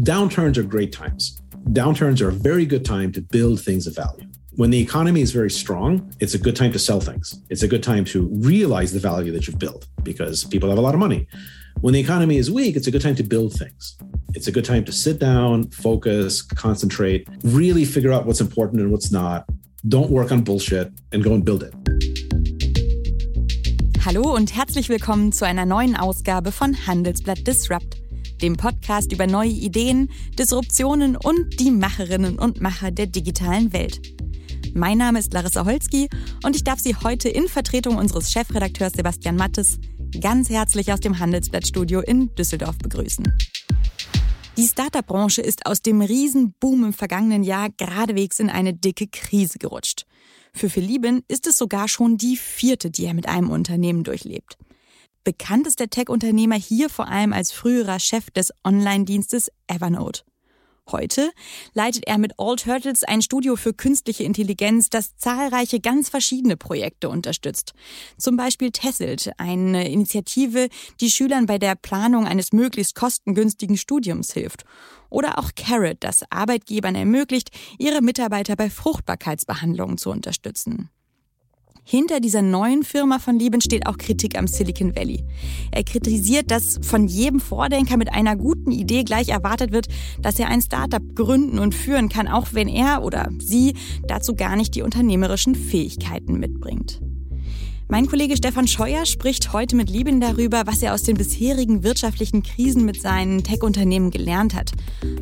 Downturns are great times. Downturns are a very good time to build things of value. When the economy is very strong, it's a good time to sell things. It's a good time to realize the value that you've built because people have a lot of money. When the economy is weak, it's a good time to build things. It's a good time to sit down, focus, concentrate, really figure out what's important and what's not. Don't work on bullshit and go and build it. Hallo und herzlich willkommen zu einer neuen Ausgabe von Handelsblatt Disrupt, dem Podcast über neue Ideen, Disruptionen und die Macherinnen und Macher der digitalen Welt. Mein Name ist Larissa Holzki und ich darf Sie heute in Vertretung unseres Chefredakteurs Sebastian Mattes ganz herzlich aus dem Handelsblattstudio in Düsseldorf begrüßen. Die Startup-Branche ist aus dem Riesenboom im vergangenen Jahr geradewegs in eine dicke Krise gerutscht. Für Philippen ist es sogar schon die vierte, die er mit einem Unternehmen durchlebt. Bekannt ist der Tech-Unternehmer hier vor allem als früherer Chef des Online-Dienstes Evernote. Heute leitet er mit All Turtles ein Studio für künstliche Intelligenz, das zahlreiche ganz verschiedene Projekte unterstützt. Zum Beispiel Tesselt, eine Initiative, die Schülern bei der Planung eines möglichst kostengünstigen Studiums hilft. Oder auch Carrot, das Arbeitgebern ermöglicht, ihre Mitarbeiter bei Fruchtbarkeitsbehandlungen zu unterstützen. Hinter dieser neuen Firma von Lieben steht auch Kritik am Silicon Valley. Er kritisiert, dass von jedem Vordenker mit einer guten Idee gleich erwartet wird, dass er ein Startup gründen und führen kann, auch wenn er oder sie dazu gar nicht die unternehmerischen Fähigkeiten mitbringt. Mein Kollege Stefan Scheuer spricht heute mit Lieben darüber, was er aus den bisherigen wirtschaftlichen Krisen mit seinen Tech-Unternehmen gelernt hat,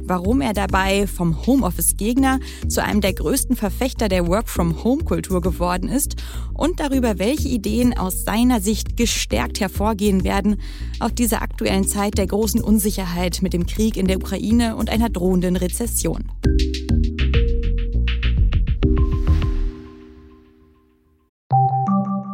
warum er dabei vom Homeoffice-Gegner zu einem der größten Verfechter der Work-from-Home-Kultur geworden ist und darüber, welche Ideen aus seiner Sicht gestärkt hervorgehen werden auf dieser aktuellen Zeit der großen Unsicherheit mit dem Krieg in der Ukraine und einer drohenden Rezession.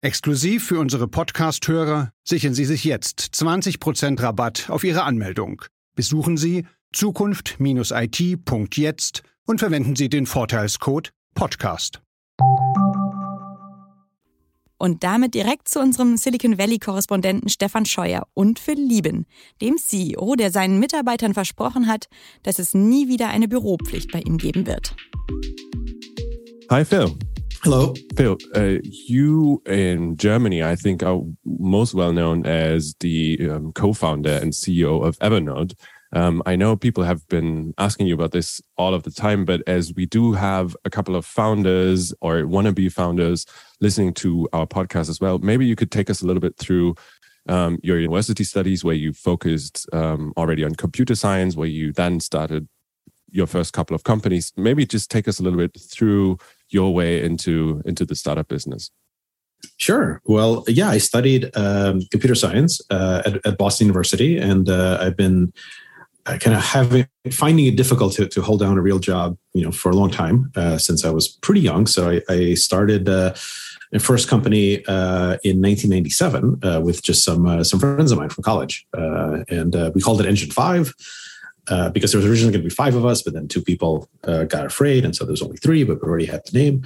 Exklusiv für unsere Podcast-Hörer sichern Sie sich jetzt 20% Rabatt auf Ihre Anmeldung. Besuchen Sie zukunft-it.jetzt und verwenden Sie den Vorteilscode Podcast. Und damit direkt zu unserem Silicon Valley-Korrespondenten Stefan Scheuer und Phil Lieben, dem CEO, der seinen Mitarbeitern versprochen hat, dass es nie wieder eine Büropflicht bei ihm geben wird. Hi Phil. Hello. Phil, uh, you in Germany, I think, are most well known as the um, co founder and CEO of Evernote. Um, I know people have been asking you about this all of the time, but as we do have a couple of founders or wannabe founders listening to our podcast as well, maybe you could take us a little bit through um, your university studies where you focused um, already on computer science, where you then started your first couple of companies. Maybe just take us a little bit through your way into into the startup business. Sure. Well, yeah, I studied um, computer science uh, at, at, Boston University, and uh, I've been uh, kind of having finding it difficult to, to hold down a real job, you know, for a long time uh, since I was pretty young. So I, I started uh, my first company uh, in 1997 with just some some friends of mine from college, and we called it Engine Five uh, because there was originally going to be five of us, but then two people uh, got afraid, and so there's only three. But we already had the name,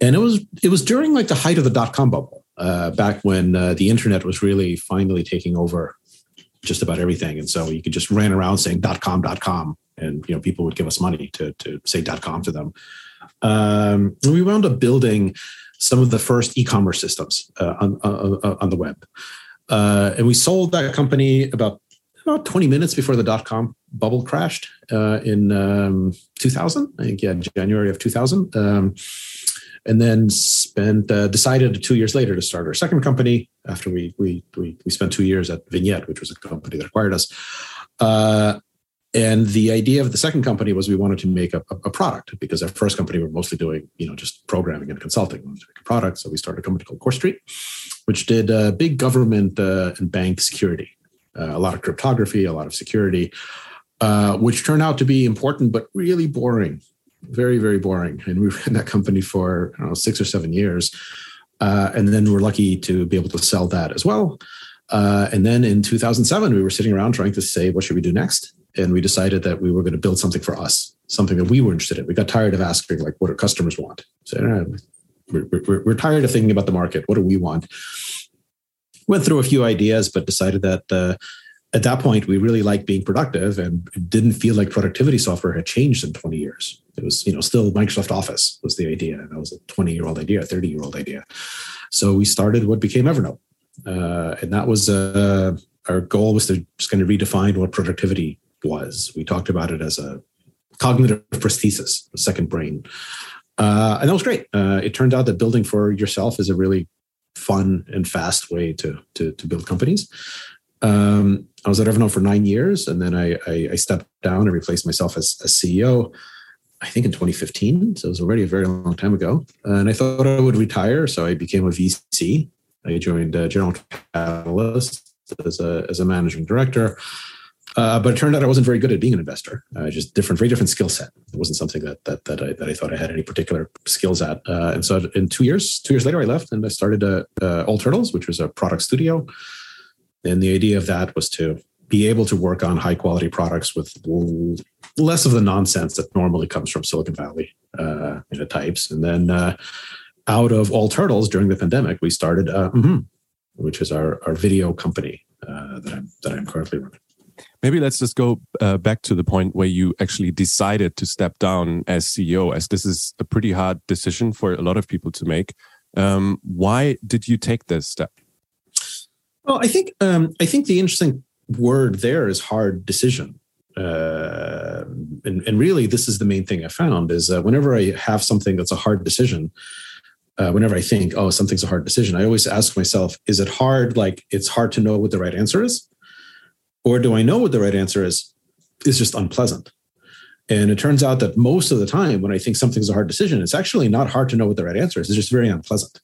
and it was it was during like the height of the dot com bubble, uh, back when uh, the internet was really finally taking over just about everything, and so you could just ran around saying dot com dot com, and you know people would give us money to to say dot com to them. Um, and we wound up building some of the first e-commerce systems uh, on, on, on the web. Uh, and we sold that company about about 20 minutes before the dot com bubble crashed uh, in um, 2000. I think, yeah, January of 2000. Um, and then spent uh, decided two years later to start our second company after we we we, we spent two years at Vignette, which was a company that acquired us. Uh, and the idea of the second company was we wanted to make a, a, product because our first company we were mostly doing you know just programming and consulting. We wanted to make a product, so we started a company called CoreStreet, which did uh, big government uh, and bank security uh, a lot of cryptography, a lot of security, uh, which turned out to be important but really boring very very boring. And we in that company for know, six or seven years, uh, and then we're lucky to be able to sell that as well. Uh, and then in 2007, we were sitting around trying to say, what should we do next? And we decided that we were going to build something for us, something that we were interested in. We got tired of asking, like, what do customers want? So we're, we're, we're tired of thinking about the market. What do we want? Went through a few ideas, but decided that uh, at that point we really liked being productive and didn't feel like productivity software had changed in 20 years. It was, you know, still Microsoft Office was the idea. And that was a 20 year old idea, a 30 year old idea. So we started what became Evernote. Uh, and that was uh, our goal was to just kind of redefine what productivity was. We talked about it as a cognitive prosthesis, a second brain. Uh, and that was great. Uh, it turned out that building for yourself is a really fun and fast way to to, to build companies. Um, I was at Evernote for nine years, and then I, I, I stepped down and replaced myself as, as CEO. I think in 2015, so it was already a very long time ago. And I thought I would retire, so I became a VC. I joined uh, General Catalyst as a as a managing director. Uh, but it turned out I wasn't very good at being an investor. Uh, just different, very different skill set. It wasn't something that that that I, that I thought I had any particular skills at. Uh, and so, in two years, two years later, I left and I started uh, uh, All Turtles, which was a product studio. And the idea of that was to be able to work on high quality products with less of the nonsense that normally comes from Silicon Valley uh, you know, types. And then uh, out of All Turtles during the pandemic, we started, uh, mm-hmm, which is our, our video company uh, that I'm that I'm currently running. Maybe let's just go uh, back to the point where you actually decided to step down as CEO, as this is a pretty hard decision for a lot of people to make. Um, why did you take this step? Well, I think um, I think the interesting word there is hard decision. Uh, and, and really, this is the main thing I found is uh, whenever I have something that's a hard decision, uh, whenever I think, oh, something's a hard decision, I always ask myself, is it hard? Like it's hard to know what the right answer is, or do I know what the right answer is? Is just unpleasant. And it turns out that most of the time, when I think something's a hard decision, it's actually not hard to know what the right answer is. It's just very unpleasant.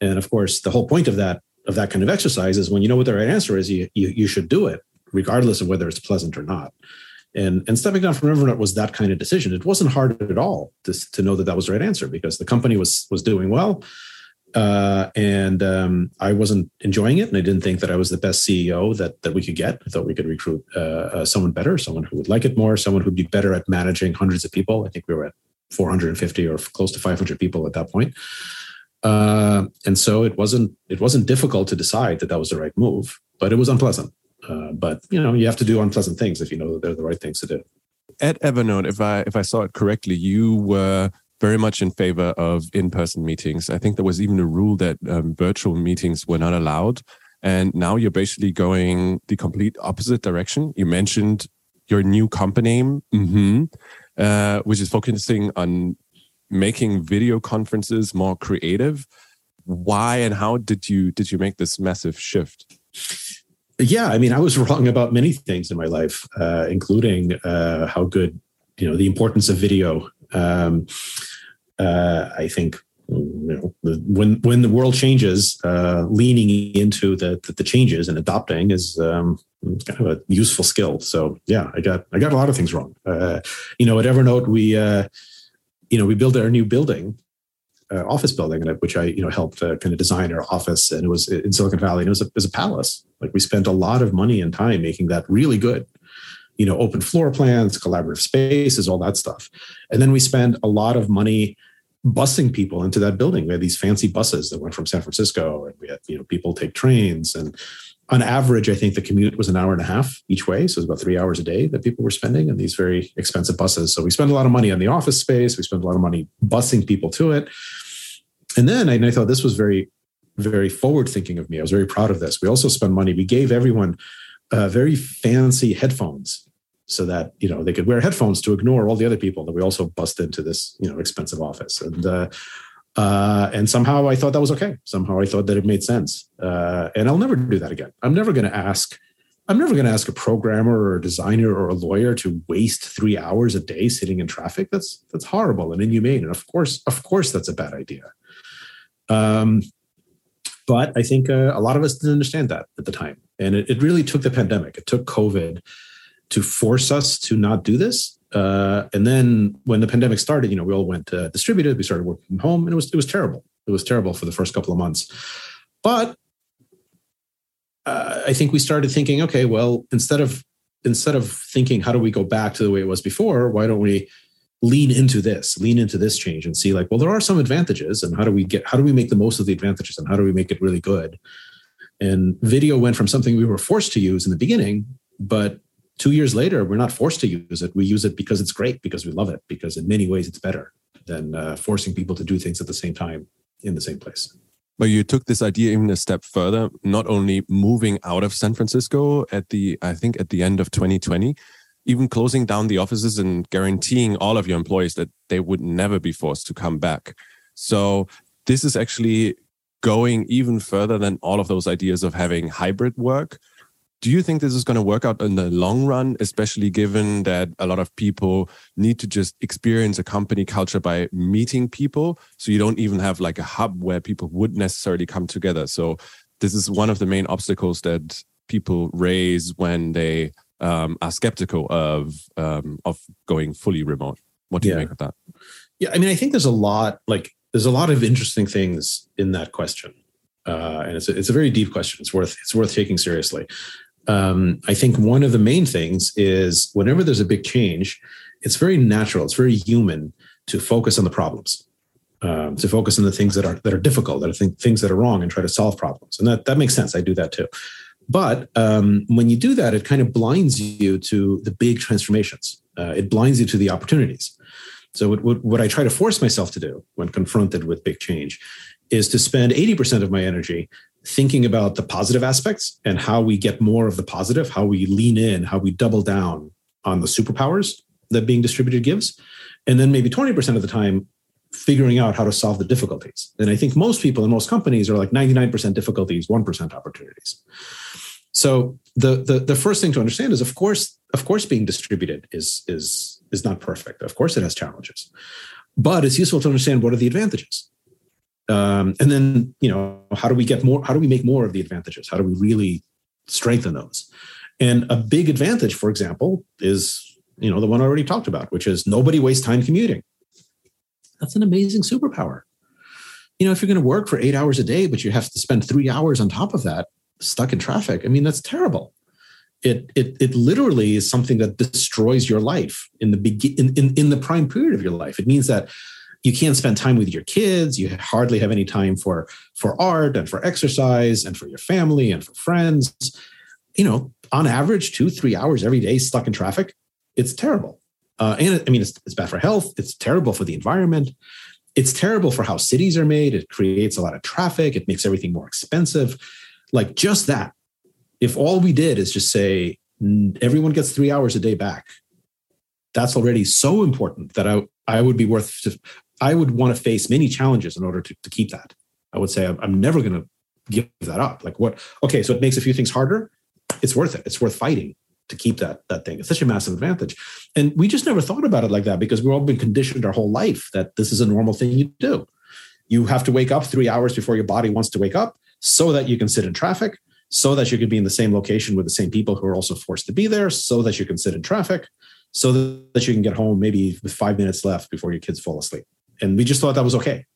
And of course, the whole point of that of that kind of exercise is when you know what the right answer is, you, you, you should do it, regardless of whether it's pleasant or not. And, and stepping down from Evernote was that kind of decision. It wasn't hard at all to, to know that that was the right answer because the company was was doing well, uh, and um, I wasn't enjoying it, and I didn't think that I was the best CEO that that we could get. I thought we could recruit uh, uh, someone better, someone who would like it more, someone who'd be better at managing hundreds of people. I think we were at 450 or close to 500 people at that point. Uh, and so it wasn't it wasn't difficult to decide that that was the right move, but it was unpleasant. Uh, but you know, you have to do unpleasant things if you know that they're the right things to do. At Evernote, if I if I saw it correctly, you were very much in favor of in-person meetings. I think there was even a rule that um, virtual meetings were not allowed. And now you're basically going the complete opposite direction. You mentioned your new company, mm-hmm, uh, which is focusing on making video conferences more creative. Why and how did you did you make this massive shift? Yeah, I mean, I was wrong about many things in my life, uh, including uh, how good you know the importance of video. Um, uh, I think you know, when when the world changes, uh, leaning into the, the, the changes and adopting is um, kind of a useful skill. So yeah, I got I got a lot of things wrong. Uh, you know, at Evernote, we uh, you know, we built our new building, uh, office building, which I, you know, helped uh, kind of design our office. And it was in Silicon Valley and it was, a, it was a palace. Like we spent a lot of money and time making that really good, you know, open floor plans, collaborative spaces, all that stuff. And then we spent a lot of money busing people into that building. We had these fancy buses that went from San Francisco and we had, you know, people take trains and, on average, I think the commute was an hour and a half each way. So it was about three hours a day that people were spending in these very expensive buses. So we spend a lot of money on the office space. We spend a lot of money busing people to it. And then I, I thought this was very, very forward thinking of me. I was very proud of this. We also spent money. We gave everyone uh, very fancy headphones so that you know they could wear headphones to ignore all the other people that we also bust into this you know expensive office and uh, uh, and somehow I thought that was okay. Somehow I thought that it made sense. Uh, and I'll never do that again. I'm never going to ask. I'm never going to ask a programmer or a designer or a lawyer to waste three hours a day sitting in traffic. That's that's horrible and inhumane. And of course, of course, that's a bad idea. Um, but I think uh, a lot of us didn't understand that at the time, and it, it really took the pandemic. It took COVID to force us to not do this Uh, and then when the pandemic started, you know, we all went uh, distributed. We started working from home, and it was it was terrible. It was terrible for the first couple of months. But uh, I think we started thinking, okay, well, instead of instead of thinking how do we go back to the way it was before, why don't we lean into this, lean into this change, and see like, well, there are some advantages, and how do we get how do we make the most of the advantages, and how do we make it really good? And video went from something we were forced to use in the beginning, but two years later, we're not forced to use it. We use it because it's great, because we love it, because in many ways it's better than uh, forcing people to do things at the same time in the same place. But you took this idea even a step further, not only moving out of San Francisco at the, I think at the end of 2020, even closing down the offices and guaranteeing all of your employees that they would never be forced to come back. So this is actually going even further than all of those ideas of having hybrid work do you think this is going to work out in the long run, especially given that a lot of people need to just experience a company culture by meeting people? So you don't even have like a hub where people would necessarily come together. So this is one of the main obstacles that people raise when they um, are skeptical of um, of going fully remote. What do you make of that? Yeah, I mean, I think there's a lot like there's a lot of interesting things in that question. Uh, and it's a, it's a very deep question. It's worth it's worth taking seriously um, I think one of the main things is whenever there's a big change, it's very natural, it's very human to focus on the problems, um, to focus on the things that are that are difficult, that are th- things that are wrong, and try to solve problems. And that that makes sense. I do that too. But um, when you do that, it kind of blinds you to the big transformations. Uh, it blinds you to the opportunities. So what, what, what I try to force myself to do when confronted with big change is to spend 80% of my energy thinking about the positive aspects and how we get more of the positive, how we lean in, how we double down on the superpowers that being distributed gives. And then maybe 20% of the time, figuring out how to solve the difficulties. And I think most people in most companies are like 99% difficulties, 1% opportunities. So the, the the first thing to understand is of course, of course being distributed is is is not perfect. Of course it has challenges. But it's useful to understand what are the advantages um, and then you know how do we get more how do we make more of the advantages? How do we really strengthen those? And a big advantage for example is you know the one i already talked about which is nobody wastes time commuting. That's an amazing superpower. You know if you're going to work for eight hours a day but you have to spend three hours on top of that stuck in traffic i mean that's terrible. It it, it literally is something that destroys your life in the begin in, in, in the prime period of your life. It means that you can't spend time with your kids. You hardly have any time for for art and for exercise and for your family and for friends. You know on average two three hours every day stuck in traffic it's terrible. Uh, and i mean it's, it's bad for health. It's terrible for the environment. It's terrible for how cities are made. It creates a lot of traffic. It makes everything more expensive. Like just that if all we did is just say everyone gets three hours a day back that's already so important that I, I would be worth I would want to face many challenges in order to, to keep that. I would say I'm, I'm never going to give that up. Like what? Okay, so it makes a few things harder. It's worth it. It's worth fighting to keep that that thing. It's such a massive advantage, and we just never thought about it like that because we've all been conditioned our whole life that this is a normal thing you do. You have to wake up three hours before your body wants to wake up, so that you can sit in traffic, so that you can be in the same location with the same people who are also forced to be there, so that you can sit in traffic, so that you can get home maybe with five minutes left before your kids fall asleep and we just thought that was okay.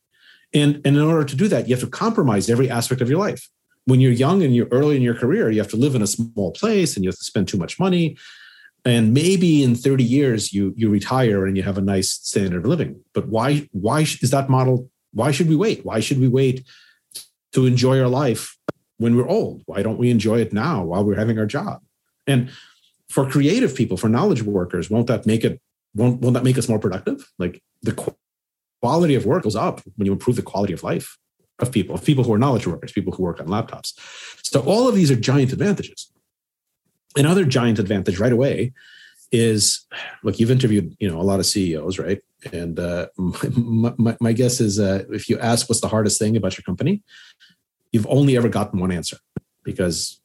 And, and in order to do that, you have to compromise every aspect of your life. When you're young and you're early in your career, you have to live in a small place and you have to spend too much money. And maybe in 30 years you you retire and you have a nice standard of living. But why why is that model? Why should we wait? Why should we wait to enjoy our life when we're old? Why don't we enjoy it now while we're having our job? And for creative people, for knowledge workers, won't that make it won't, won't that make us more productive? Like the quality of work goes up when you improve the quality of life of people, of people who are knowledge workers, people who work on laptops. So all of these are giant advantages. Another giant advantage right away is look, you've interviewed you know a lot of CEOs, right? And uh, my, my, my, guess is uh, if you ask what's the hardest thing about your company, you've only ever gotten one answer because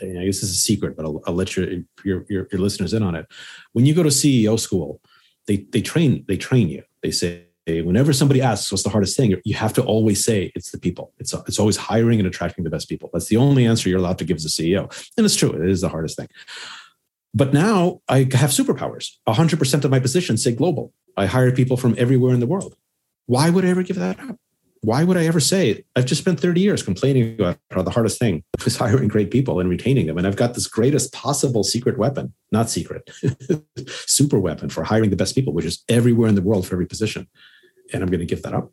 you know, this is a secret, but I'll, I'll let your, your, your your listeners in on it. When you go to CEO school, they they train they train you. They say whenever somebody asks what's the hardest thing, you have to always say it's the people. It's it's always hiring and attracting the best people. That's the only answer you're allowed to give as a CEO, and it's true. It is the hardest thing. But now I have superpowers. 100% of my positions say global. I hire people from everywhere in the world. Why would I ever give that up? Why would I ever say I've just spent 30 years complaining about how the hardest thing was hiring great people and retaining them. And I've got this greatest possible secret weapon, not secret, super weapon for hiring the best people, which is everywhere in the world for every position. And I'm going to give that up.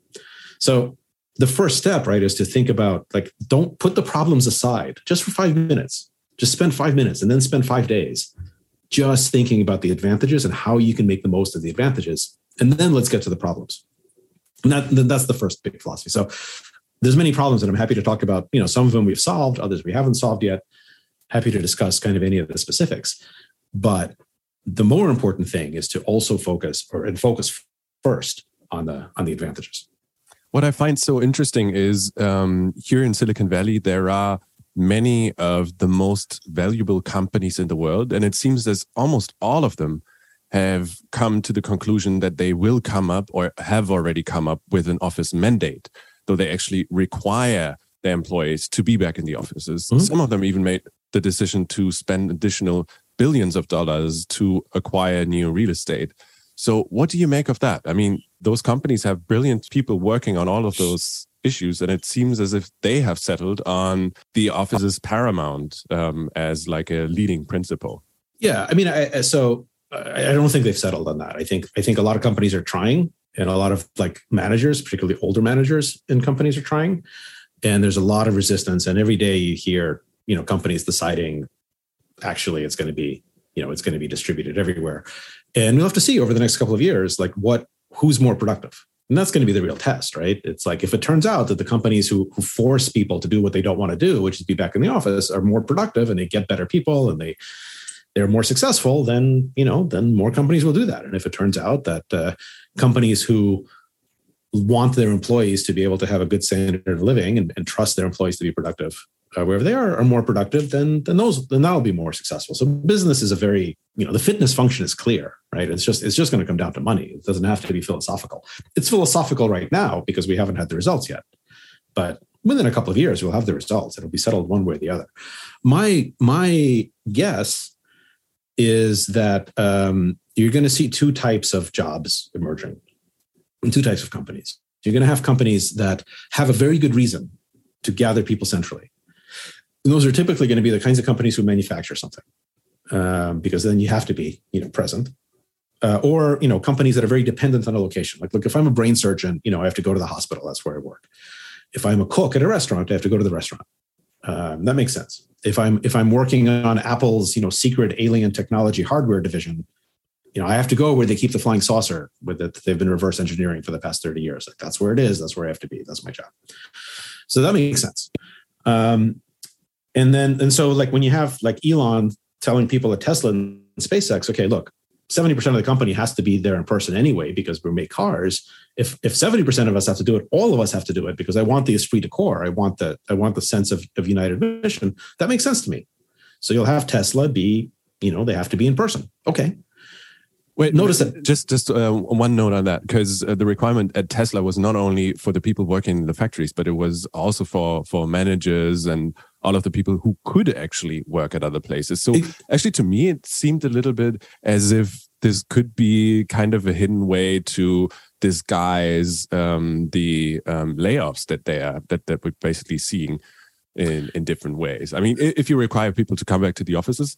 So the first step, right, is to think about like, don't put the problems aside just for five minutes. Just spend five minutes and then spend five days just thinking about the advantages and how you can make the most of the advantages. And then let's get to the problems. That, that's the first big philosophy. So there's many problems that I'm happy to talk about. You know, some of them we've solved, others we haven't solved yet. Happy to discuss kind of any of the specifics. But the more important thing is to also focus or and focus first on the on the advantages. What I find so interesting is um, here in Silicon Valley, there are many of the most valuable companies in the world. And it seems as almost all of them have come to the conclusion that they will come up or have already come up with an office mandate, though they actually require their employees to be back in the offices. Mm-hmm. Some of them even made the decision to spend additional billions of dollars to acquire new real estate. So, what do you make of that? I mean, those companies have brilliant people working on all of those issues, and it seems as if they have settled on the office's paramount um, as like a leading principle. Yeah, I mean, I, so I don't think they've settled on that. I think I think a lot of companies are trying, and a lot of like managers, particularly older managers in companies, are trying. And there's a lot of resistance, and every day you hear, you know, companies deciding, actually, it's going to be, you know, it's going to be distributed everywhere. And we'll have to see over the next couple of years, like what who's more productive and that's going to be the real test, right? It's like if it turns out that the companies who, who force people to do what they don't want to do, which is be back in the office, are more productive and they get better people and they they're more successful, then you know, then more companies will do that. And if it turns out that uh, companies who want their employees to be able to have a good standard of living and, and trust their employees to be productive uh, wherever they are are more productive, then then those then that'll be more successful. So business is a very you know the fitness function is clear, right? It's just it's just going to come down to money. It doesn't have to be philosophical. It's philosophical right now because we haven't had the results yet, but within a couple of years we'll have the results. It'll be settled one way or the other. My my guess is that um, you're going to see two types of jobs emerging, and two types of companies. You're going to have companies that have a very good reason to gather people centrally and those are typically going to be the kinds of companies who manufacture something, um, because then you have to be, you know, present. Uh, or you know, companies that are very dependent on a location. Like, look, if I'm a brain surgeon, you know, I have to go to the hospital. That's where I work. If I'm a cook at a restaurant, I have to go to the restaurant. Um, that makes sense. If I'm if I'm working on Apple's, you know, secret alien technology hardware division, you know, I have to go where they keep the flying saucer with it. They've been reverse engineering for the past 30 years. Like that's where it is. That's where I have to be. That's my job. So that makes sense. Um, and then, and so like when you have like Elon telling people at Tesla and SpaceX, okay, look, 70% of the company has to be there in person anyway because we make cars. If if 70% of us have to do it, all of us have to do it because I want the esprit de corps. I want the I want the sense of, of united mission. That makes sense to me. So you'll have Tesla be, you know, they have to be in person. Okay. Wait, notice that. Just just uh, one note on that, because uh, the requirement at Tesla was not only for the people working in the factories, but it was also for for managers and all of the people who could actually work at other places. So it, actually, to me, it seemed a little bit as if this could be kind of a hidden way to disguise um, the um, layoffs that they are that that we're basically seeing in in different ways. I mean, if you require people to come back to the offices,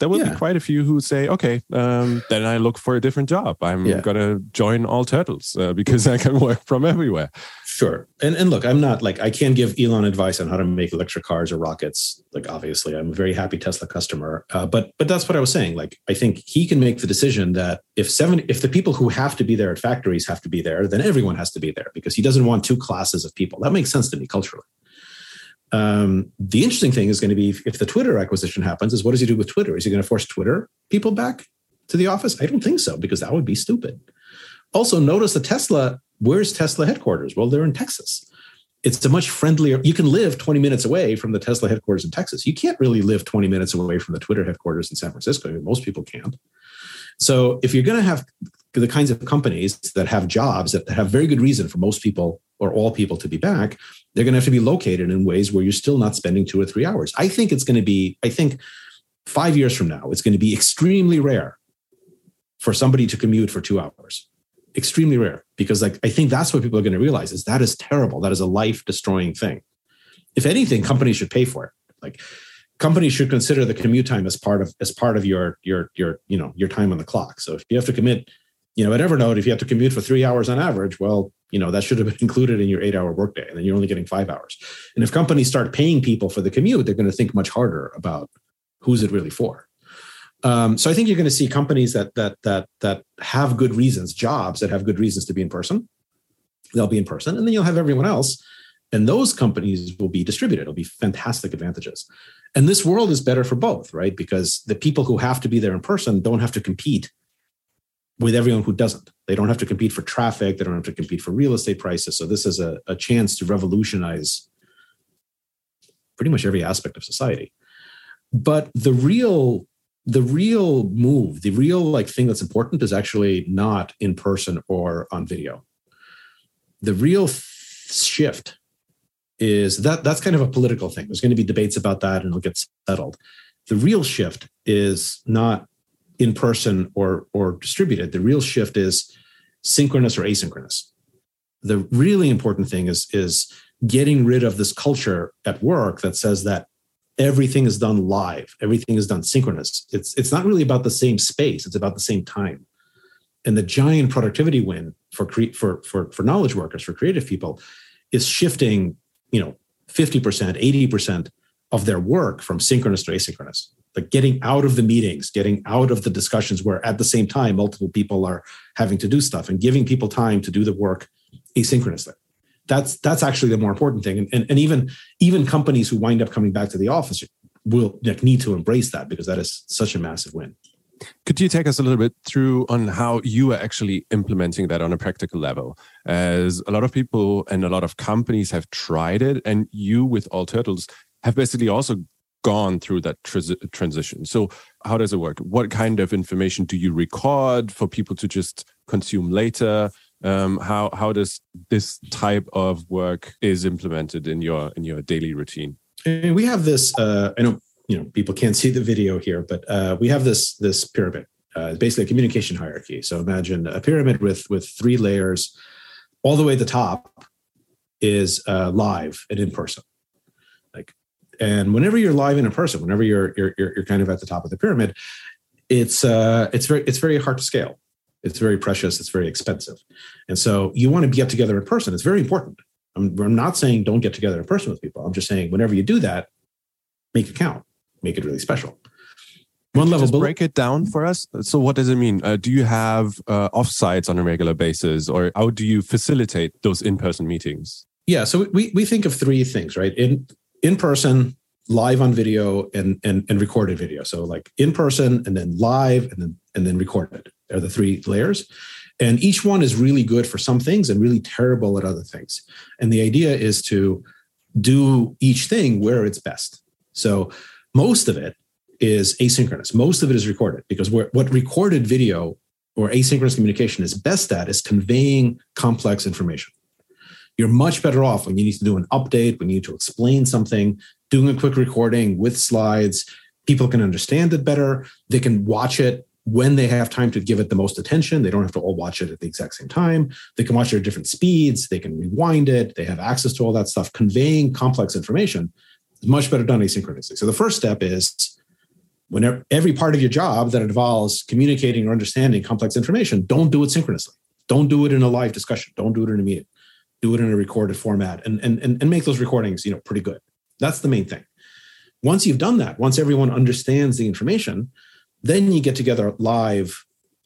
there will yeah. be quite a few who say, okay, um, then I look for a different job. I'm yeah. going to join All Turtles uh, because I can work from everywhere. Sure. And, and look, I'm not like, I can't give Elon advice on how to make electric cars or rockets. Like, obviously, I'm a very happy Tesla customer. Uh, but, but that's what I was saying. Like, I think he can make the decision that if seven, if the people who have to be there at factories have to be there, then everyone has to be there because he doesn't want two classes of people. That makes sense to me culturally. Um, the interesting thing is going to be if, if, the Twitter acquisition happens, is what does he do with Twitter? Is he going to force Twitter people back to the office? I don't think so because that would be stupid. Also, notice the Tesla. Where's Tesla headquarters? Well, they're in Texas. It's a much friendlier. You can live 20 minutes away from the Tesla headquarters in Texas. You can't really live 20 minutes away from the Twitter headquarters in San Francisco. I mean, most people can't. So, if you're going to have the kinds of companies that have jobs that have very good reason for most people or all people to be back, they're going to have to be located in ways where you're still not spending two or three hours. I think it's going to be, I think five years from now, it's going to be extremely rare for somebody to commute for two hours. Extremely rare because like I think that's what people are going to realize is that is terrible. That is a life destroying thing. If anything, companies should pay for it. Like companies should consider the commute time as part of as part of your your your you know your time on the clock. So if you have to commit, you know, at Evernote, if you have to commute for three hours on average, well, you know that should have been included in your eight hour workday, and then you're only getting five hours. And if companies start paying people for the commute, they're going to think much harder about who's it really for. Um, so I think you're going to see companies that that that that have good reasons, jobs that have good reasons to be in person. They'll be in person, and then you'll have everyone else, and those companies will be distributed. It'll be fantastic advantages. And this world is better for both, right? Because the people who have to be there in person don't have to compete with everyone who doesn't. They don't have to compete for traffic. They don't have to compete for real estate prices. So this is a, a chance to revolutionize pretty much every aspect of society. But the real the real move, the real like thing that's important is actually not in person or on video. The real shift is that that's kind of a political thing. There's going to be debates about that and it'll get settled. The real shift is not in person or or distributed. The real shift is synchronous or asynchronous. The really important thing is is getting rid of this culture at work that says that everything is done live, everything is done synchronous. It's it's not really about the same space, it's about the same time. And the giant productivity win for cre- for for for knowledge workers, for creative people, is shifting, you know, 50%, 80% of their work from synchronous to asynchronous. Like getting out of the meetings, getting out of the discussions where at the same time multiple people are having to do stuff and giving people time to do the work asynchronously. That's that's actually the more important thing. And, and, and even even companies who wind up coming back to the office will like, need to embrace that because that is such a massive win. Could you take us a little bit through on how you are actually implementing that on a practical level? As a lot of people and a lot of companies have tried it and you with All Turtles have basically also gone through that transition. So how does it work? What kind of information do you record for people to just consume later? Um, how how does this type of work is implemented in your in your daily routine? And we have this uh, i know you know people can't see the video here but uh, we have this this pyramid uh, basically a communication hierarchy. So imagine a pyramid with with three layers. All the way at the top is uh, live and in person and whenever you're live in a person whenever you're you're you're kind of at the top of the pyramid it's uh it's very it's very hard to scale it's very precious. It's very expensive. And so you want to get together in person. It's very important. I'm, I'm not saying don't get together in person with people. I'm just saying whenever you do that, make it count, make it really special. One level Just break it down for us. So, what does it mean? Uh, do you have uh, offsites on a regular basis, or how do you facilitate those in-person meetings? Yeah, so we we think of three things, right? In in person, live on video, and and and recorded video. So, like in person, and then live, and then and then recorded are the three layers. And each one is really good for some things and really terrible at other things. And the idea is to do each thing where it's best. So most of it is asynchronous. Most of it is recorded because what recorded video or asynchronous communication is best at is conveying complex information. You're much better off when you need to do an update, when you need to explain something, doing a quick recording with slides. People can understand it better. They can watch it when they have time to give it the most attention. They don't have to all watch it at the exact same time. They can watch it at different speeds. They can rewind it. They have access to all that stuff. Conveying complex information is much better done asynchronously. So the first step is whenever every part of your job that involves communicating or understanding complex information, don't do it synchronously. Don't do it in a live discussion. Don't do it in a meeting. Do it in a recorded format and, and, and, and make those recordings, you know, pretty good. That's the main thing. Once you've done that, once everyone understands the information, then you get together live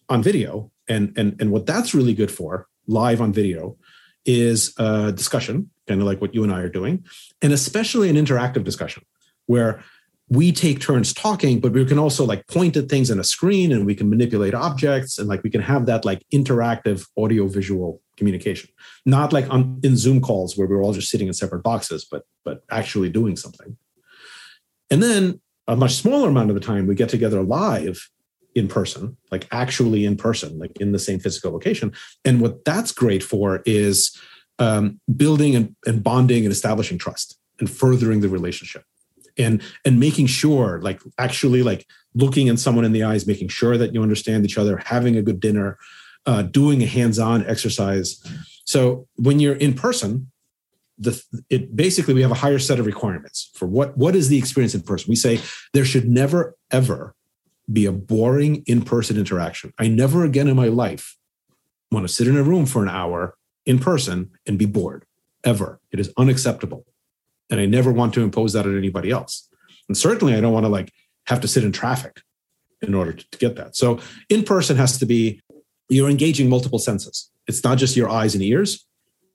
on video. And, and, and what that's really good for, live on video, is a discussion, kind of like what you and I are doing, and especially an interactive discussion where we take turns talking, but we can also like point at things in a screen and we can manipulate objects and like we can have that like interactive audio visual communication. Not like on in Zoom calls where we're all just sitting in separate boxes, but but actually doing something. And then a much smaller amount of the time we get together live in person, like actually in person, like in the same physical location. And what that's great for is um, building and, and bonding and establishing trust and furthering the relationship. and and making sure like actually like looking in someone in the eyes making sure that you understand each other having a good dinner uh, doing a hands-on exercise. So when you're in person the it basically we have a higher set of requirements for what what is the experience in person? We say there should never ever be a boring in-person interaction. I never again in my life want to sit in a room for an hour in person and be bored ever. It is unacceptable. And I never want to impose that on anybody else. And certainly, I don't want to like have to sit in traffic in order to, to get that. So, in person has to be you're engaging multiple senses. It's not just your eyes and ears.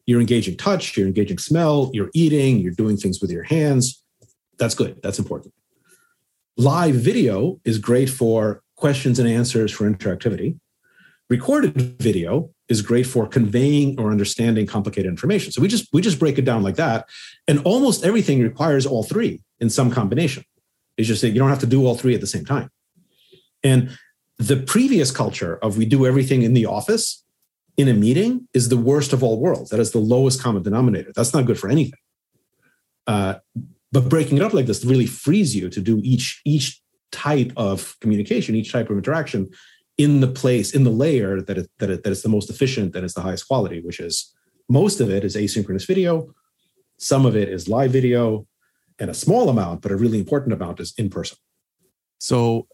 You're engaging touch, you're engaging smell, you're eating, you're doing things with your hands. That's good. That's important. Live video is great for questions and answers for interactivity. Recorded video is great for conveying or understanding complicated information. So we just we just break it down like that, and almost everything requires all three in some combination. It's just that you don't have to do all three at the same time. And the previous culture of we do everything in the office in a meeting is the worst of all worlds. That is the lowest common denominator. That's not good for anything. Uh, but breaking it up like this really frees you to do each each type of communication, each type of interaction in the place in the layer that it, that it, that it's the most efficient and it's the highest quality which is most of it is asynchronous video some of it is live video and a small amount but a really important amount is in person so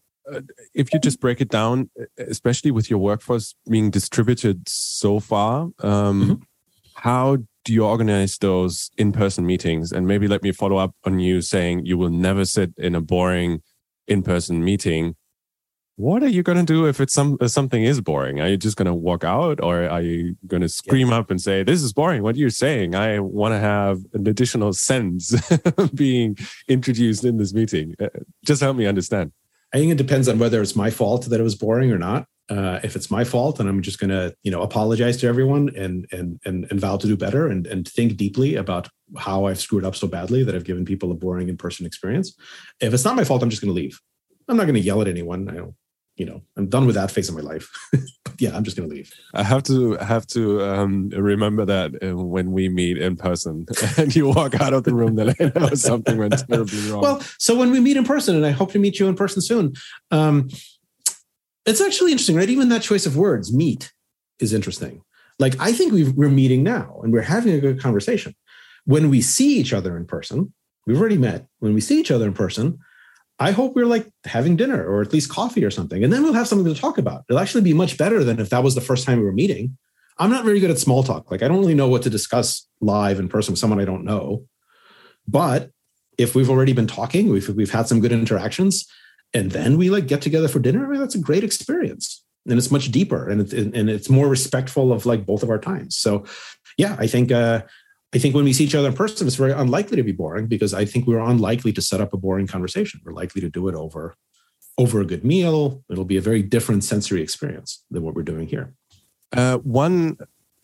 if you just break it down especially with your workforce being distributed so far um, mm-hmm. how do you organize those in-person meetings? And maybe let me follow up on you saying you will never sit in a boring in-person meeting. What are you going to do if it's some if something is boring? Are you just going to walk out or are you going to scream yeah. up and say this is boring. What you're you saying? I want to have an additional sense being introduced in this meeting. Uh, just help me understand i think it depends on whether it's my fault that it was boring or not. Uh, if it's my fault then i'm just going to you know apologize to everyone and and and, and vow to do better and and think deeply about how i've screwed up so badly that i've given people a boring in-person experience. If it's not my fault i'm just going to leave. I'm not going to yell at anyone. I don't you know, I'm done with that phase of my life. yeah, I'm just going to leave. I have to have to um, remember that uh, when we meet in person and you walk out of the room, that I know something went terribly wrong. Well, so when we meet in person, and I hope to meet you in person soon, um, it's actually interesting, right? Even that choice of words, meet, is interesting. Like I think we are meeting now, and we're having a good conversation. When we see each other in person, we've already met. When we see each other in person, I hope we're like having dinner or at least coffee or something. And then we'll have something to talk about. It'll actually be much better than if that was the first time we were meeting. I'm not very good at small talk. Like I don't really know what to discuss live in person with someone I don't know. But if we've already been talking, we've we've had some good interactions, and then we like get together for dinner, I mean, that's a great experience. And it's much deeper and it, and it's more respectful of like both of our times. So yeah, I think uh I think when we see each other in person, it's very unlikely to be boring because I think we're unlikely to set up a boring conversation. We're likely to do it over over a good meal. It'll be a very different sensory experience than what we're doing here. Uh, one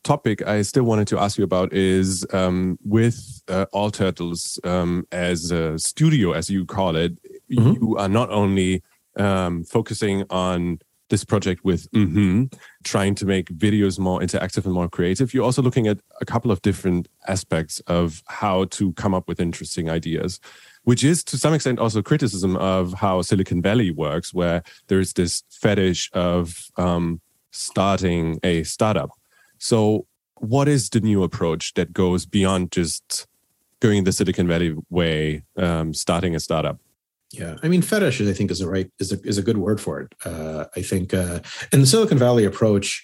topic I still wanted to ask you about is um, with uh, All Turtles um, as a studio, as you call it, mm-hmm. you are not only um, focusing on this project with mm-hmm, trying to make videos more interactive and more creative, you're also looking at a couple of different aspects of how to come up with interesting ideas, which is to some extent also criticism of how Silicon Valley works, where there's this fetish of um, starting a startup. So, what is the new approach that goes beyond just going the Silicon Valley way, um, starting a startup? Yeah, I mean, fetish, I think, is a right is a is a good word for it. Uh, I think, uh, and the Silicon Valley approach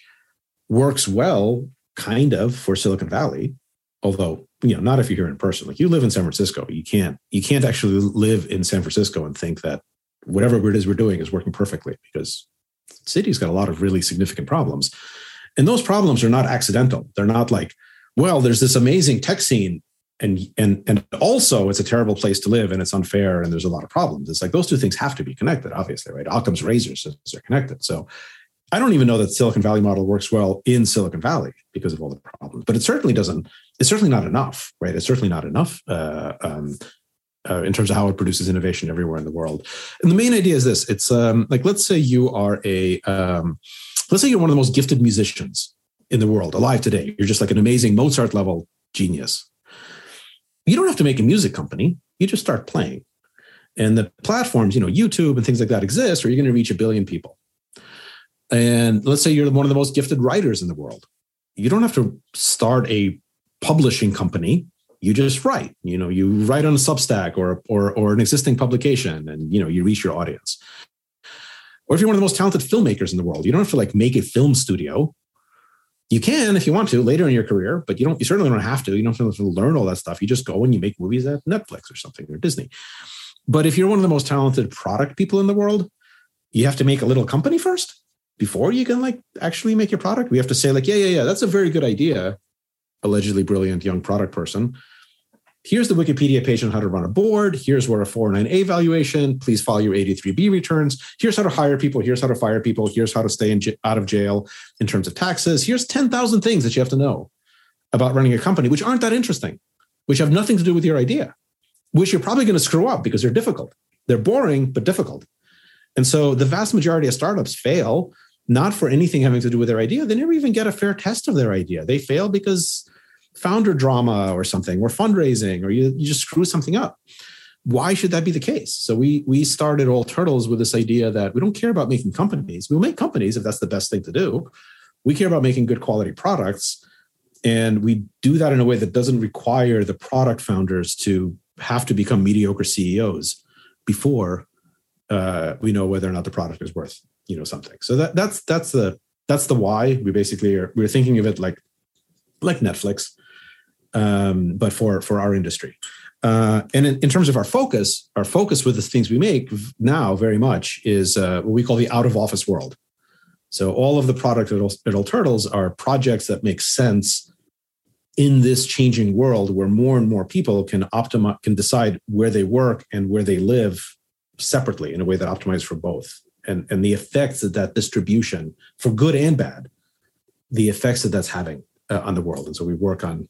works well, kind of, for Silicon Valley. Although, you know, not if you're here in person. Like you live in San Francisco, you can't you can't actually live in San Francisco and think that whatever it is we're doing is working perfectly because the city's got a lot of really significant problems, and those problems are not accidental. They're not like, well, there's this amazing tech scene and and and also it's a terrible place to live and it's unfair and there's a lot of problems. It's like those two things have to be connected obviously right? Occam's razor they're connected. So i don't even know that silicon valley model works well in silicon valley because of all the problems but it certainly doesn't it's certainly not enough right? It's certainly not enough uh, um, uh, in terms of how it produces innovation everywhere in the world. And the main idea is this it's um, like let's say you are a um, let's say you're one of the most gifted musicians in the world alive today. You're just like an amazing mozart level genius you don't have to make a music company. You just start playing. And the platforms, you know, YouTube and things like that exist, or you're going to reach a billion people. And let's say you're one of the most gifted writers in the world. You don't have to start a publishing company. You just write. You know, you write on a Substack or or or an existing publication, and you know, you reach your audience. Or if you're one of the most talented filmmakers in the world, you don't have to like make a film studio. You can if you want to later in your career, but you don't. You certainly don't have to. You don't have to learn all that stuff. You just go and you make movies at Netflix or something or Disney. But if you're one of the most talented product people in the world, you have to make a little company first before you can like actually make your product. We have to say like, yeah, yeah, yeah, that's a very good idea. Allegedly brilliant young product person here's the Wikipedia page on how to run a board. Here's where a 409A valuation. Please file your 83B returns. Here's how to hire people. Here's how to fire people. Here's how to stay in, out of jail in terms of taxes. Here's 10,000 things that you have to know about running a company, which aren't that interesting, which have nothing to do with your idea, which you're probably going to screw up because they're difficult. They're boring, but difficult. And so the vast majority of startups fail not for anything having to do with their idea. They never even get a fair test of their idea. They fail because founder drama or something, or fundraising, or you, you just screw something up. Why should that be the case? So we we started All Turtles with this idea that we don't care about making companies. We'll make companies if that's the best thing to do. We care about making good quality products. And we do that in a way that doesn't require the product founders to have to become mediocre CEOs before uh, we know whether or not the product is worth you know something. So that that's that's the that's the why we basically are we're thinking of it like like Netflix um, but for for our industry. Uh, and in, in, terms of our focus, our focus with the things we make now very much is uh, what we call the out of office world. So all of the product at All Turtles are projects that make sense in this changing world where more and more people can optimize, can decide where they work and where they live separately in a way that optimizes for both. And, and the effects that that distribution, for good and bad, the effects that that's having uh, on the world. And so we work on.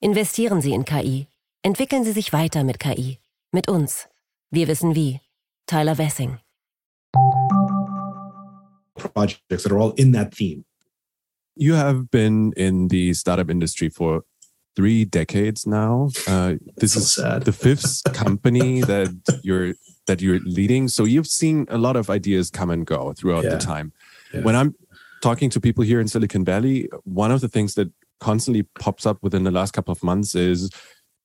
Investieren Sie in KI. Entwickeln Sie sich weiter mit KI. Mit uns. Wir wissen wie. Tyler Wessing. Projects that are all in that theme. You have been in the startup industry for three decades now. Uh, this so is sad. the fifth company that you're that you're leading. So you've seen a lot of ideas come and go throughout yeah. the time. Yeah. When I'm talking to people here in Silicon Valley, one of the things that constantly pops up within the last couple of months is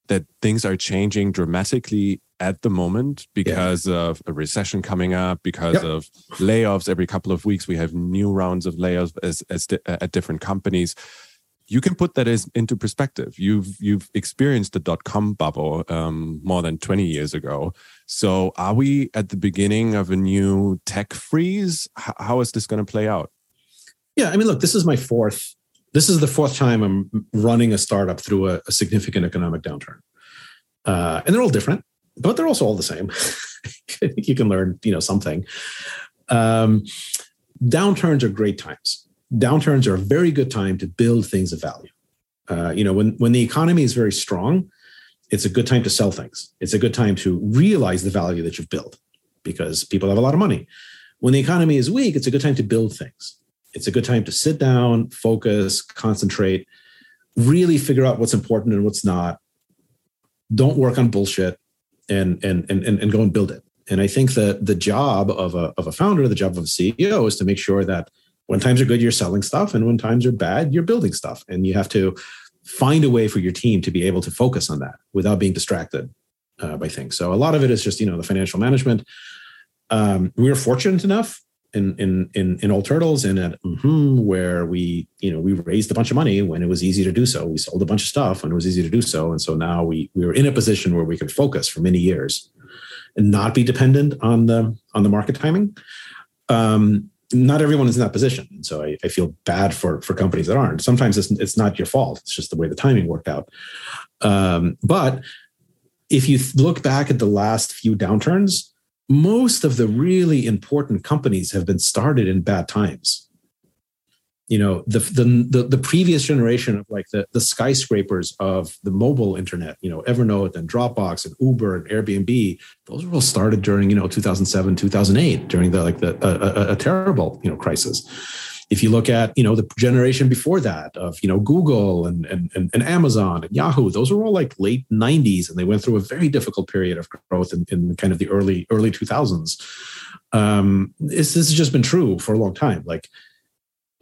that things are changing dramatically at the moment because yeah. of a recession coming up, because yep. of layoffs every couple of weeks. We have new rounds of layoffs as, as di- at different companies. You can put that as into perspective. You've you've experienced the dot com bubble um, more than twenty years ago. So, are we at the beginning of a new tech freeze? H- how is this going to play out? Yeah, I mean, look, this is my fourth this is the fourth time I'm running a startup through a, a significant economic downturn. Uh, and they're all different, but they're also all the same. I think you can learn, you know, something. Um, downturns are great times. Downturns are a very good time to build things of value. Uh, you know, when when the economy is very strong, it's a good time to sell things. It's a good time to realize the value that you've built because people have a lot of money. When the economy is weak, it's a good time to build things it's a good time to sit down, focus, concentrate, really figure out what's important and what's not. Don't work on bullshit and and and and go and build it. And I think that the job of a of a founder, the job of a CEO is to make sure that when times are good, you're selling stuff, and when times are bad, you're building stuff. And you have to find a way for your team to be able to focus on that without being distracted uh, by things. So a lot of it is just you know the financial management. Um, we were fortunate enough in in in, in All Turtles and at mm-hmm, where we you know we raised a bunch of money when it was easy to do so. We sold a bunch of stuff when it was easy to do so, and so now we we were in a position where we could focus for many years and not be dependent on the on the market timing. Um, not everyone is in that position, and so I, I, feel bad for for companies that aren't. Sometimes it's it's not your fault; it's just the way the timing worked out. Um, but if you look back at the last few downturns, most of the really important companies have been started in bad times. You know, the the the, previous generation of like the, the skyscrapers of the mobile internet, you know, Evernote and Dropbox and Uber and Airbnb, those were all started during, you know, 2007, 2008, during the like the a, a, a terrible, you know, crisis if you look at you know the generation before that of you know google and, and and, amazon and yahoo those were all like late 90s and they went through a very difficult period of growth in, in kind of the early early 2000s um this, this has just been true for a long time. Like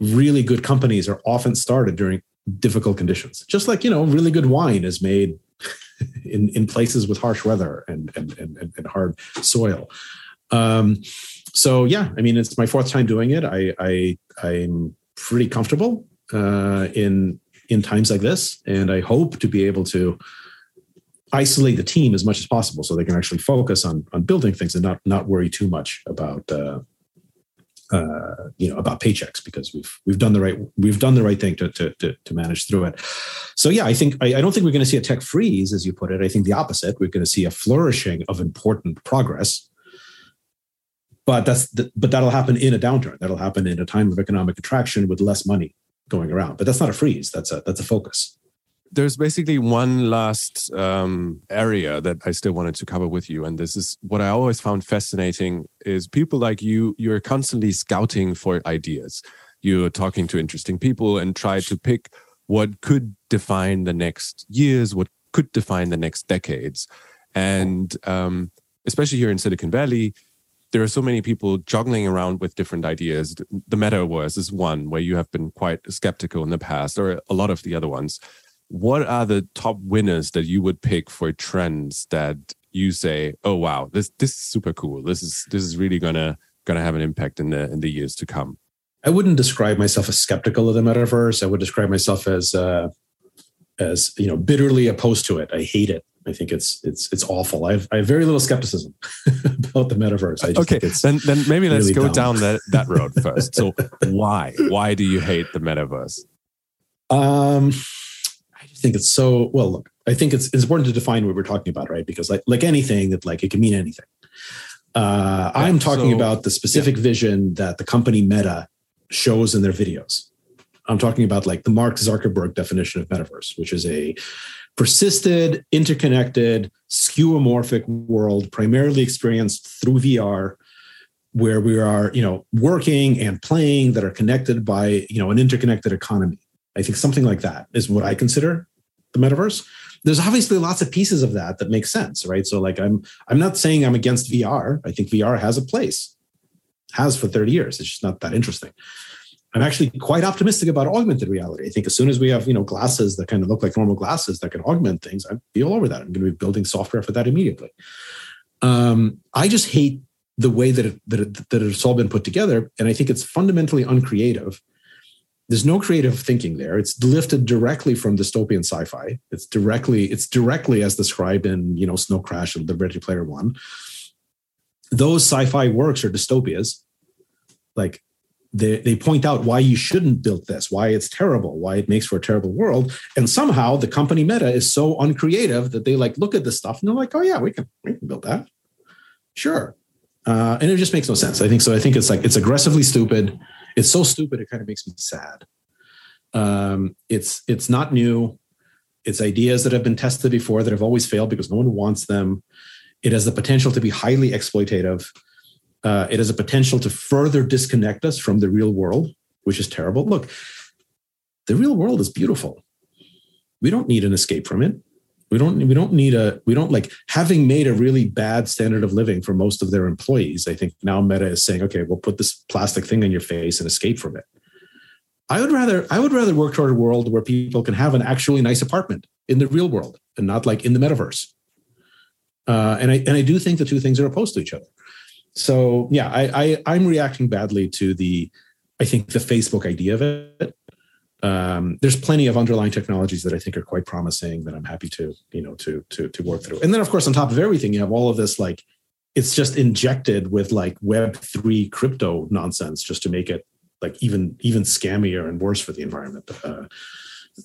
really good companies are often started during difficult conditions just like you know really good wine is made in in places with harsh weather and and and, and hard soil. Um so yeah, I mean, it's my fourth time doing it. I, I I'm pretty comfortable uh, in in times like this, and I hope to be able to isolate the team as much as possible so they can actually focus on on building things and not not worry too much about uh, uh, you know about paychecks because we've we've done the right we've done the right thing to to to, to manage through it. So yeah, I think I, I don't think we're going to see a tech freeze as you put it. I think the opposite. We're going to see a flourishing of important progress but that's the, but that'll happen in a downturn. That'll happen in a time of economic contraction with less money going around. But that's not a freeze. That's a that's a focus. There's basically one last um, area that I still wanted to cover with you, and this is what I always found fascinating: is people like you. You're constantly scouting for ideas. You're talking to interesting people and try to pick what could define the next years, what could define the next decades, and um, especially here in Silicon Valley, there are so many people juggling around with different ideas. The metaverse is one where you have been quite skeptical in the past, or a lot of the other ones. What are the top winners that you would pick for trends that you say, "Oh wow, this this is super cool. This is this is really gonna gonna have an impact in the in the years to come." I wouldn't describe myself as skeptical of the metaverse. I would describe myself as uh, as you know bitterly opposed to it. I hate it. I think it's it's it's awful. I have, I have very little skepticism about the metaverse. okay, then then maybe let's really go dumb. down that that road first. So why why do you hate the metaverse? Um, I think it's so well. Look, I think it's, it's important to define what we're talking about, right? Because like like anything, that like it can mean anything. Uh, yeah, I'm talking so, about the specific yeah. vision that the company Meta shows in their videos. I'm talking about like the Mark Zuckerberg definition of metaverse, which is a persisted, interconnected, skeuomorphic world, primarily experienced through VR, where we are, you know, working and playing that are connected by, you know, an interconnected economy. I think something like that is what I consider the metaverse. There's obviously lots of pieces of that that make sense, right? So, like, I'm I'm not saying I'm against VR. I think VR has a place, has for 30 years. It's just not that interesting. I'm actually quite optimistic about augmented reality. I think as soon as we have, you know, glasses that kind of look like normal glasses that can augment things, I'd be all over that. I'm going to be building software for that immediately. Um, I just hate the way that it, that, it, that it's all been put together, and I think it's fundamentally uncreative. There's no creative thinking there. It's lifted directly from dystopian sci-fi. It's directly it's directly as described in you know Snow Crash and the Ready Player One. Those sci-fi works are dystopias. Like they, they point out why you shouldn't build this, why it's terrible, why it makes for a terrible world. And somehow the company Meta is so uncreative that they like look at this stuff and they're like, oh yeah, we can, we can build that. Sure. Uh, and it just makes no sense. I think so. I think it's like, it's aggressively stupid. It's so stupid. It kind of makes me sad. Um, it's, it's not new. It's ideas that have been tested before that have always failed because no one wants them. It has the potential to be highly exploitative uh, it has a potential to further disconnect us from the real world, which is terrible. Look, the real world is beautiful. We don't need an escape from it. We don't. We don't need a. We don't like having made a really bad standard of living for most of their employees. I think now Meta is saying, okay, we'll put this plastic thing on your face and escape from it. I would rather. I would rather work toward a world where people can have an actually nice apartment in the real world and not like in the metaverse. Uh, and I and I do think the two things are opposed to each other so yeah, I, I am reacting badly to the I think the Facebook idea of it. Um, there's plenty of underlying technologies that I think are quite promising that I'm happy to you know to to to work through. And then of course on top of everything, you have all of this like it's just injected with like Web three crypto nonsense just to make it like even even scammier and worse for the environment. Uh,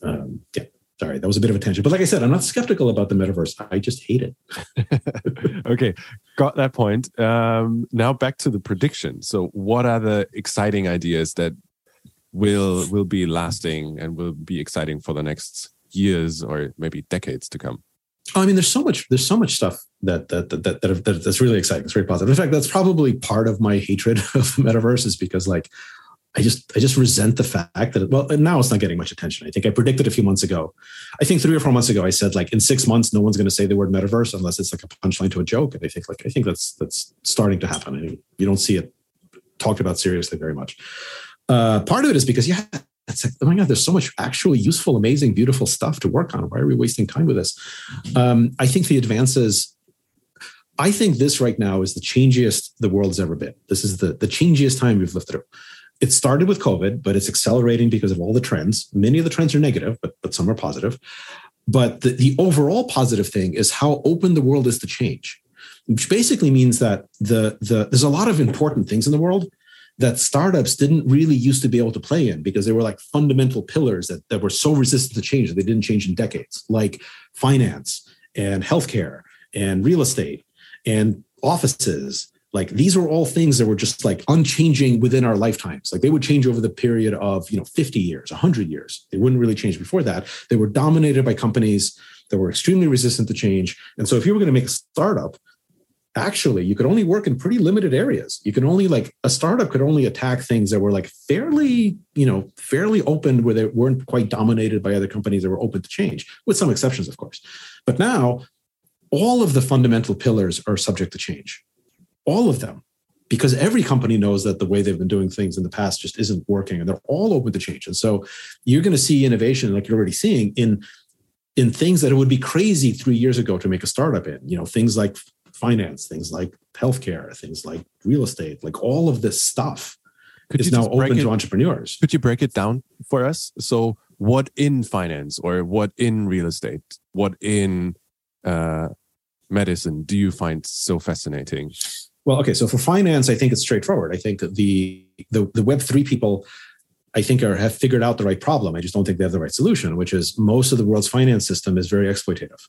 um, yeah, sorry, that was a bit of a tangent. But like I said, I'm not skeptical about the metaverse. I just hate it. okay, got that point. Um, now back to the prediction. So, what are the exciting ideas that will will be lasting and will be exciting for the next years or maybe decades to come? Oh, I mean, there's so much. There's so much stuff that that that, that, that that's really exciting. It's very positive. In fact, that's probably part of my hatred of the metaverse is because like I just I just resent the fact that well now it's not getting much attention. I think I predicted a few months ago. I think three or four months ago I said like in six months no one's going to say the word metaverse unless it's like a punchline to a joke. And I think like I think that's that's starting to happen. I mean, you don't see it talked about seriously very much. Uh, part of it is because yeah, it's like oh my god, there's so much actually useful, amazing, beautiful stuff to work on. Why are we wasting time with this? Um, I think the advances I think this right now is the changiest the world's ever been. This is the the changiest time we've lived through it started with COVID, but it's accelerating because of all the trends. Many of the trends are negative, but, but some are positive. But the, the overall positive thing is how open the world is to change, which basically means that the, the there's a lot of important things in the world that startups didn't really used to be able to play in because they were like fundamental pillars that, that were so resistant to change that they didn't change in decades, like finance and healthcare and real estate and offices like these were all things that were just like unchanging within our lifetimes. Like they would change over the period of you know 50 years 100 years. They wouldn't really change before that. They were dominated by companies that were extremely resistant to change. And so if you were going to make a startup actually you could only work in pretty limited areas. You can only like a startup could only attack things that were like fairly you know fairly open where they weren't quite dominated by other companies that were open to change with some exceptions of course. But now all of the fundamental pillars are subject to change all of them because every company knows that the way they've been doing things in the past just isn't working and they're all open to change. And so you're going to see innovation like you're already seeing in in things that it would be crazy three years ago to make a startup in you know things like finance things like healthcare things like real estate like all of this stuff could is now open it, to entrepreneurs. could you break it down for us? So what in finance or what in real estate what in uh, medicine do you find so fascinating well, okay. So for finance, I think it's straightforward. I think the the, the Web three people, I think, are have figured out the right problem. I just don't think they have the right solution, which is most of the world's finance system is very exploitative.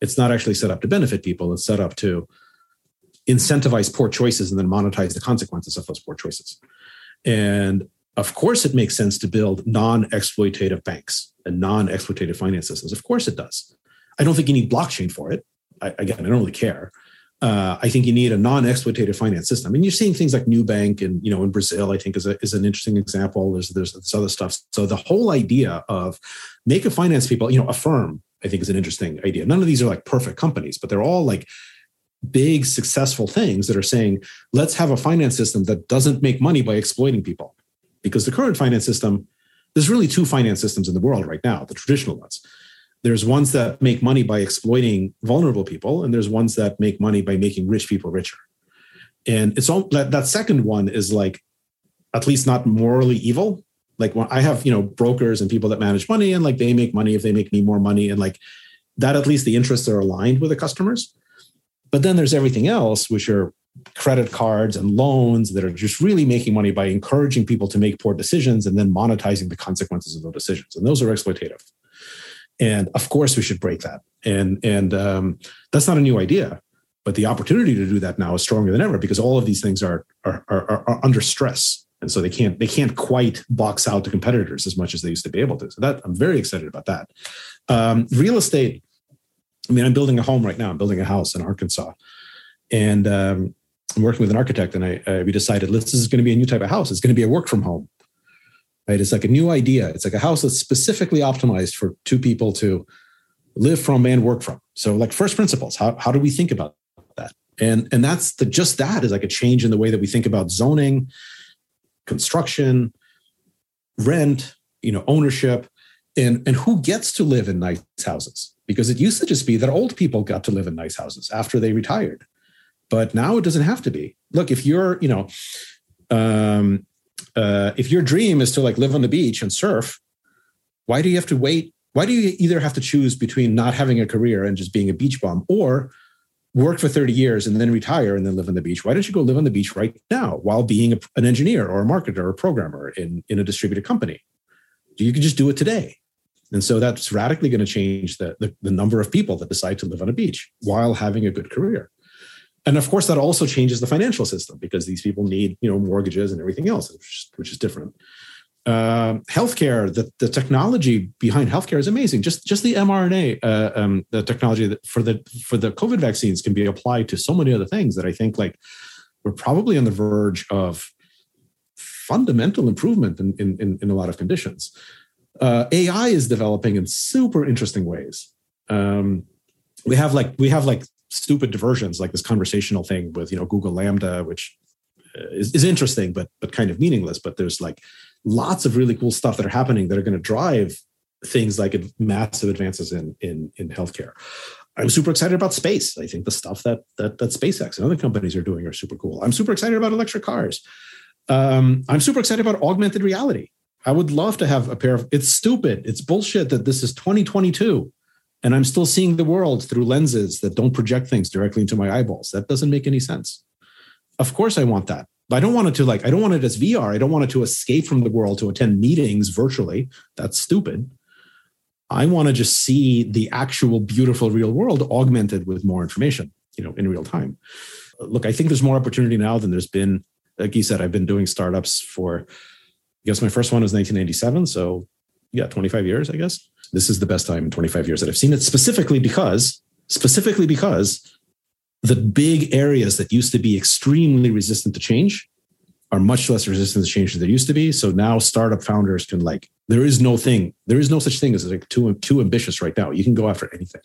It's not actually set up to benefit people. It's set up to incentivize poor choices and then monetize the consequences of those poor choices. And of course, it makes sense to build non-exploitative banks and non-exploitative finance systems. Of course, it does. I don't think you need blockchain for it. I, again, I don't really care uh, I think you need a non-exploitative finance system. And you're seeing things like Nubank and you know in Brazil, I think is a, is an interesting example. There's there's this other stuff. So the whole idea of make a finance people, you know, Affirm, I think is an interesting idea. None of these are like perfect companies, but they're all like big successful things that are saying let's have a finance system that doesn't make money by exploiting people, because the current finance system, there's really two finance systems in the world right now, the traditional ones there's ones that make money by exploiting vulnerable people and there's ones that make money by making rich people richer. And it's all that, that second one is like at least not morally evil. Like when i have you know brokers and people that manage money and like they make money if they make me more money and like that at least the interests are aligned with the customers. But then there's everything else which are credit cards and loans that are just really making money by encouraging people to make poor decisions and then monetizing the consequences of those decisions. And those are exploitative and of course, we should break that. And and um, that's not a new idea, but the opportunity to do that now is stronger than ever because all of these things are are, are, are under stress, and so they can't they can't quite box out the competitors as much as they used to be able to. So that I'm very excited about that. Um, real estate. I mean, I'm building a home right now. I'm building a house in Arkansas, and um, I'm working with an architect, and I, I we decided this is going to be a new type of house. It's going to be a work from home right? It's like a new idea. It's like a house that's specifically optimized for two people to live from and work from. So like first principles, how, how do we think about that? And, and that's the, just that is like a change in the way that we think about zoning, construction, rent, you know, ownership, and, and who gets to live in nice houses. Because it used to just be that old people got to live in nice houses after they retired. But now it doesn't have to be. Look, if you're, you know, um, uh, if your dream is to like live on the beach and surf, why do you have to wait? Why do you either have to choose between not having a career and just being a beach bum or work for 30 years and then retire and then live on the beach? Why don't you go live on the beach right now while being a, an engineer or a marketer or a programmer in, in a distributed company? You can just do it today. And so that's radically going to change the, the, the number of people that decide to live on a beach while having a good career. And of course, that also changes the financial system because these people need, you know, mortgages and everything else, which is, which is different. Uh, healthcare, the, the technology behind healthcare is amazing. Just just the mRNA, uh, um, the technology that for the for the COVID vaccines can be applied to so many other things that I think like we're probably on the verge of fundamental improvement in in, in a lot of conditions. Uh, AI is developing in super interesting ways. Um, we have like we have like stupid diversions like this conversational thing with you know Google LaMDA, which uh, is, is interesting but but kind of meaningless. But there's like lots of really cool stuff that are happening that are going to drive things like massive advances in in in healthcare. I'm super excited about space. I think the stuff that that that SpaceX and other companies are doing are super cool. I'm super excited about electric cars. Um, I'm super excited about augmented reality. I would love to have a pair of. It's stupid. It's bullshit that this is 2022, and I'm still seeing the world through lenses that don't project things directly into my eyeballs. That doesn't make any sense. Of course, I want that. But I don't want it to like, I don't want it as VR. I don't want it to escape from the world to attend meetings virtually. That's stupid. I want to just see the actual beautiful real world augmented with more information, you know, in real time. Look, I think there's more opportunity now than there's been. Like you said, I've been doing startups for, I guess my first one was 1997. So yeah, 25 years, I guess. This is the best time in 25 years that I've seen it specifically because, specifically because the big areas that used to be extremely resistant to change are much less resistant to change than there used to be. So now startup founders can like, there is no thing, there is no such thing as like too too ambitious right now. You can go after anything.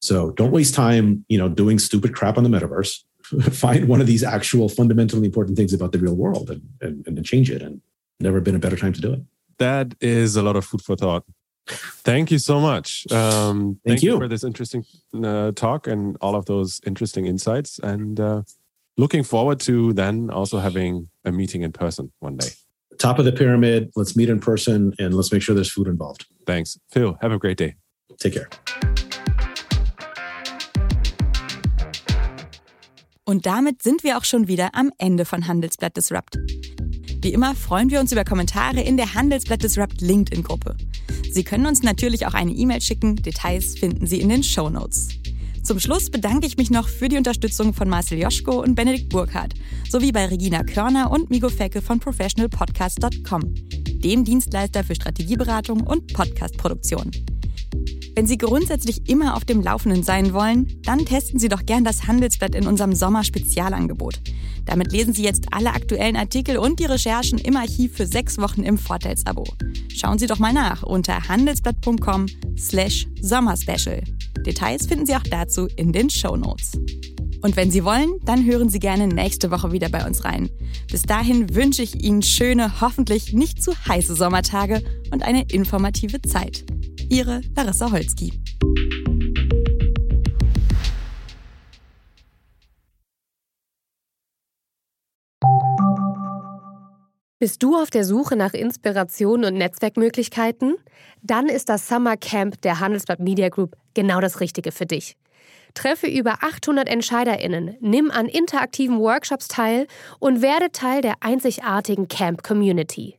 So don't waste time, you know, doing stupid crap on the metaverse. Find one of these actual fundamentally important things about the real world and, and, and change it. And never been a better time to do it. That is a lot of food for thought. Thank you so much. Um, thank, thank you. you. for this interesting uh, talk and all of those interesting insights. And uh, looking forward to then also having a meeting in person one day. Top of the pyramid. Let's meet in person and let's make sure there's food involved. Thanks. Phil, have a great day. Take care. Und damit sind wir auch schon wieder am Ende von Handelsblatt Disrupt. Wie immer freuen wir uns über Kommentare in der Handelsblatt Disrupt LinkedIn-Gruppe. Sie können uns natürlich auch eine E-Mail schicken. Details finden Sie in den Show Notes. Zum Schluss bedanke ich mich noch für die Unterstützung von Marcel Joschko und Benedikt Burkhardt sowie bei Regina Körner und Migo Fecke von professionalpodcast.com, dem Dienstleister für Strategieberatung und Podcastproduktion. Wenn Sie grundsätzlich immer auf dem Laufenden sein wollen, dann testen Sie doch gern das Handelsblatt in unserem Sommer-Spezialangebot. Damit lesen Sie jetzt alle aktuellen Artikel und die Recherchen im Archiv für sechs Wochen im Vorteilsabo. Schauen Sie doch mal nach unter handelsblatt.com slash sommerspecial. Details finden Sie auch dazu in den Show Notes. Und wenn Sie wollen, dann hören Sie gerne nächste Woche wieder bei uns rein. Bis dahin wünsche ich Ihnen schöne, hoffentlich nicht zu heiße Sommertage und eine informative Zeit. Ihre Larissa Holzki. Bist du auf der Suche nach Inspiration und Netzwerkmöglichkeiten? Dann ist das Summer Camp der Handelsblatt Media Group genau das Richtige für dich. Treffe über 800 EntscheiderInnen, nimm an interaktiven Workshops teil und werde Teil der einzigartigen Camp Community.